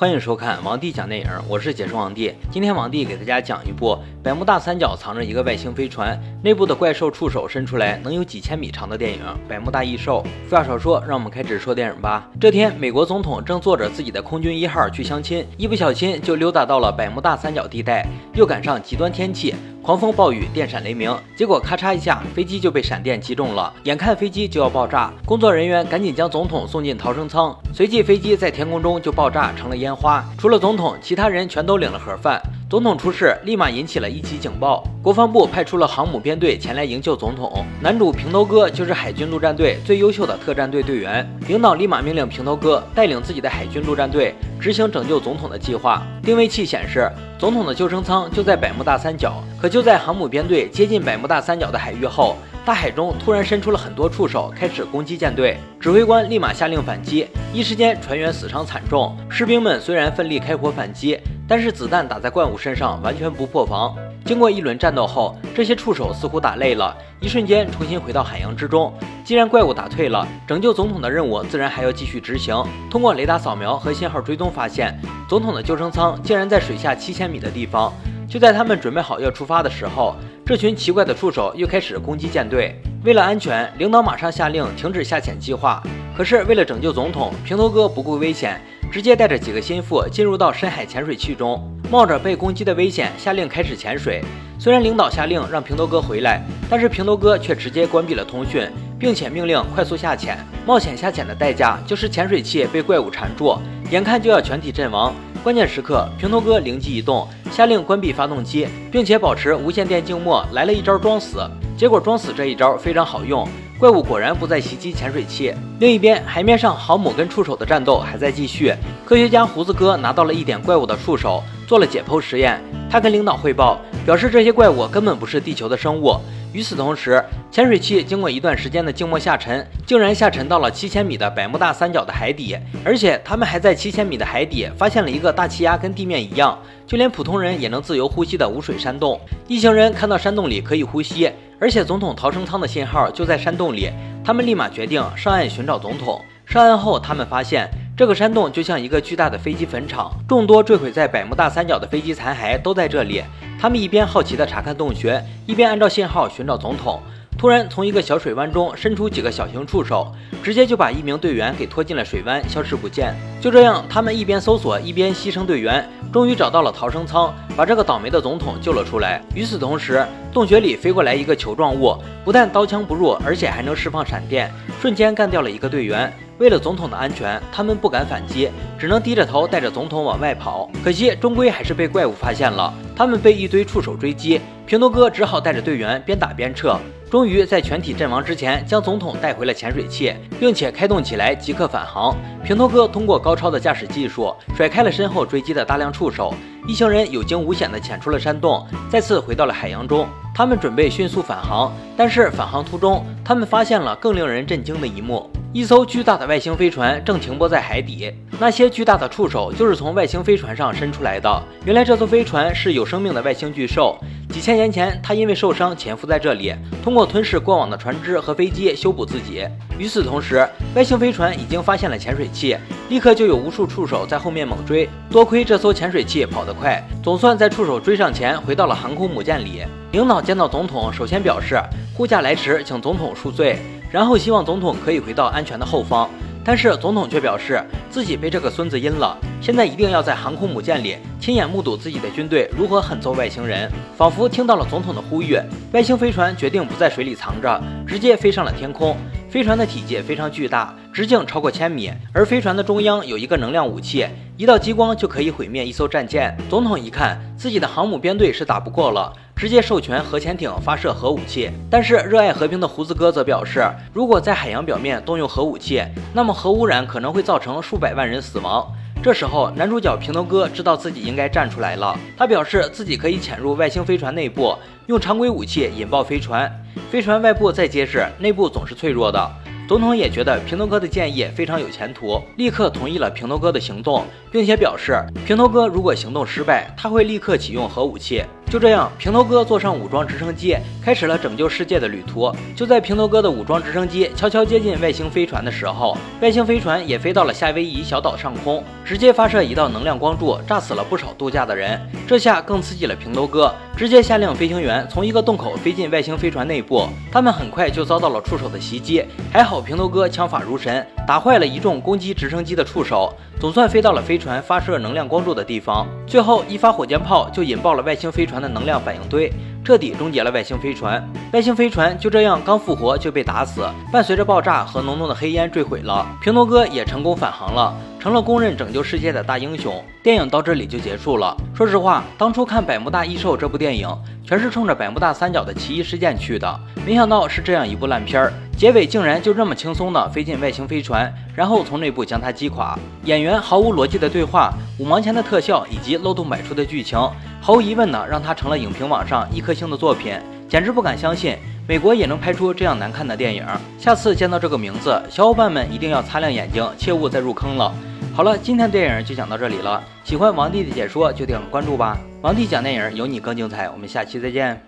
欢迎收看王帝讲电影，我是解说王帝。今天王帝给大家讲一部百慕大三角藏着一个外星飞船，内部的怪兽触手伸出来能有几千米长的电影《百慕大异兽》。废话少说，让我们开始说电影吧。这天，美国总统正坐着自己的空军一号去相亲，一不小心就溜达到了百慕大三角地带，又赶上极端天气。狂风暴雨，电闪雷鸣，结果咔嚓一下，飞机就被闪电击中了。眼看飞机就要爆炸，工作人员赶紧将总统送进逃生舱，随即飞机在天空中就爆炸成了烟花。除了总统，其他人全都领了盒饭。总统出事，立马引起了一级警报。国防部派出了航母编队前来营救总统。男主平头哥就是海军陆战队最优秀的特战队队员，领导立马命令平头哥带领自己的海军陆战队执行拯救总统的计划。定位器显示，总统的救生舱就在百慕大三角。可就在航母编队接近百慕大三角的海域后，大海中突然伸出了很多触手，开始攻击舰队。指挥官立马下令反击，一时间船员死伤惨重。士兵们虽然奋力开火反击。但是子弹打在怪物身上完全不破防。经过一轮战斗后，这些触手似乎打累了，一瞬间重新回到海洋之中。既然怪物打退了，拯救总统的任务自然还要继续执行。通过雷达扫描和信号追踪发现，总统的救生舱竟然在水下七千米的地方。就在他们准备好要出发的时候，这群奇怪的触手又开始攻击舰队。为了安全，领导马上下令停止下潜计划。可是为了拯救总统，平头哥不顾危险。直接带着几个心腹进入到深海潜水器中，冒着被攻击的危险，下令开始潜水。虽然领导下令让平头哥回来，但是平头哥却直接关闭了通讯，并且命令快速下潜。冒险下潜的代价就是潜水器被怪物缠住，眼看就要全体阵亡。关键时刻，平头哥灵机一动，下令关闭发动机，并且保持无线电静默，来了一招装死。结果装死这一招非常好用。怪物果然不再袭击潜水器。另一边，海面上航母跟触手的战斗还在继续。科学家胡子哥拿到了一点怪物的触手，做了解剖实验。他跟领导汇报，表示这些怪物根本不是地球的生物。与此同时，潜水器经过一段时间的静默下沉，竟然下沉到了七千米的百慕大三角的海底。而且他们还在七千米的海底发现了一个大气压跟地面一样，就连普通人也能自由呼吸的无水山洞。一行人看到山洞里可以呼吸。而且总统逃生舱的信号就在山洞里，他们立马决定上岸寻找总统。上岸后，他们发现这个山洞就像一个巨大的飞机坟场，众多坠毁在百慕大三角的飞机残骸都在这里。他们一边好奇地查看洞穴，一边按照信号寻找总统。突然，从一个小水湾中伸出几个小型触手，直接就把一名队员给拖进了水湾，消失不见。就这样，他们一边搜索，一边牺牲队员，终于找到了逃生舱，把这个倒霉的总统救了出来。与此同时，洞穴里飞过来一个球状物，不但刀枪不入，而且还能释放闪电，瞬间干掉了一个队员。为了总统的安全，他们不敢反击，只能低着头带着总统往外跑。可惜，终归还是被怪物发现了。他们被一堆触手追击，平头哥只好带着队员边打边撤。终于在全体阵亡之前，将总统带回了潜水器，并且开动起来，即刻返航。平头哥通过高超的驾驶技术，甩开了身后追击的大量触手。一行人有惊无险地潜出了山洞，再次回到了海洋中。他们准备迅速返航，但是返航途中，他们发现了更令人震惊的一幕。一艘巨大的外星飞船正停泊在海底，那些巨大的触手就是从外星飞船上伸出来的。原来这艘飞船是有生命的外星巨兽，几千年前他因为受伤潜伏在这里，通过吞噬过往的船只和飞机修补自己。与此同时，外星飞船已经发现了潜水器，立刻就有无数触手在后面猛追。多亏这艘潜水器跑得快，总算在触手追上前回到了航空母舰里。领导见到总统，首先表示护驾来迟，请总统恕罪。然后希望总统可以回到安全的后方，但是总统却表示自己被这个孙子阴了，现在一定要在航空母舰里亲眼目睹自己的军队如何狠揍外星人。仿佛听到了总统的呼吁，外星飞船决定不在水里藏着，直接飞上了天空。飞船的体积非常巨大，直径超过千米，而飞船的中央有一个能量武器，一道激光就可以毁灭一艘战舰。总统一看自己的航母编队是打不过了。直接授权核潜艇发射核武器，但是热爱和平的胡子哥则表示，如果在海洋表面动用核武器，那么核污染可能会造成数百万人死亡。这时候，男主角平头哥知道自己应该站出来了，他表示自己可以潜入外星飞船内部，用常规武器引爆飞船。飞船外部再结实，内部总是脆弱的。总统也觉得平头哥的建议非常有前途，立刻同意了平头哥的行动，并且表示平头哥如果行动失败，他会立刻启用核武器。就这样，平头哥坐上武装直升机，开始了拯救世界的旅途。就在平头哥的武装直升机悄悄接近外星飞船的时候，外星飞船也飞到了夏威夷小岛上空，直接发射一道能量光柱，炸死了不少度假的人。这下更刺激了平头哥，直接下令飞行员从一个洞口飞进外星飞船内部。他们很快就遭到了触手的袭击，还好平头哥枪法如神，打坏了一众攻击直升机的触手，总算飞到了飞船发射能量光柱的地方。最后一发火箭炮就引爆了外星飞船。的能量反应堆彻底终结了外星飞船，外星飞船就这样刚复活就被打死，伴随着爆炸和浓浓的黑烟坠毁了。平头哥也成功返航了，成了公认拯救世界的大英雄。电影到这里就结束了。说实话，当初看《百慕大异兽》这部电影，全是冲着百慕大三角的奇异事件去的，没想到是这样一部烂片儿。结尾竟然就这么轻松的飞进外星飞船，然后从内部将它击垮。演员毫无逻辑的对话，五毛钱的特效以及漏洞百出的剧情，毫无疑问呢，让它成了影评网上一颗星的作品。简直不敢相信，美国也能拍出这样难看的电影。下次见到这个名字，小伙伴们一定要擦亮眼睛，切勿再入坑了。好了，今天电影就讲到这里了。喜欢王弟的解说就点个关注吧。王弟讲电影，有你更精彩。我们下期再见。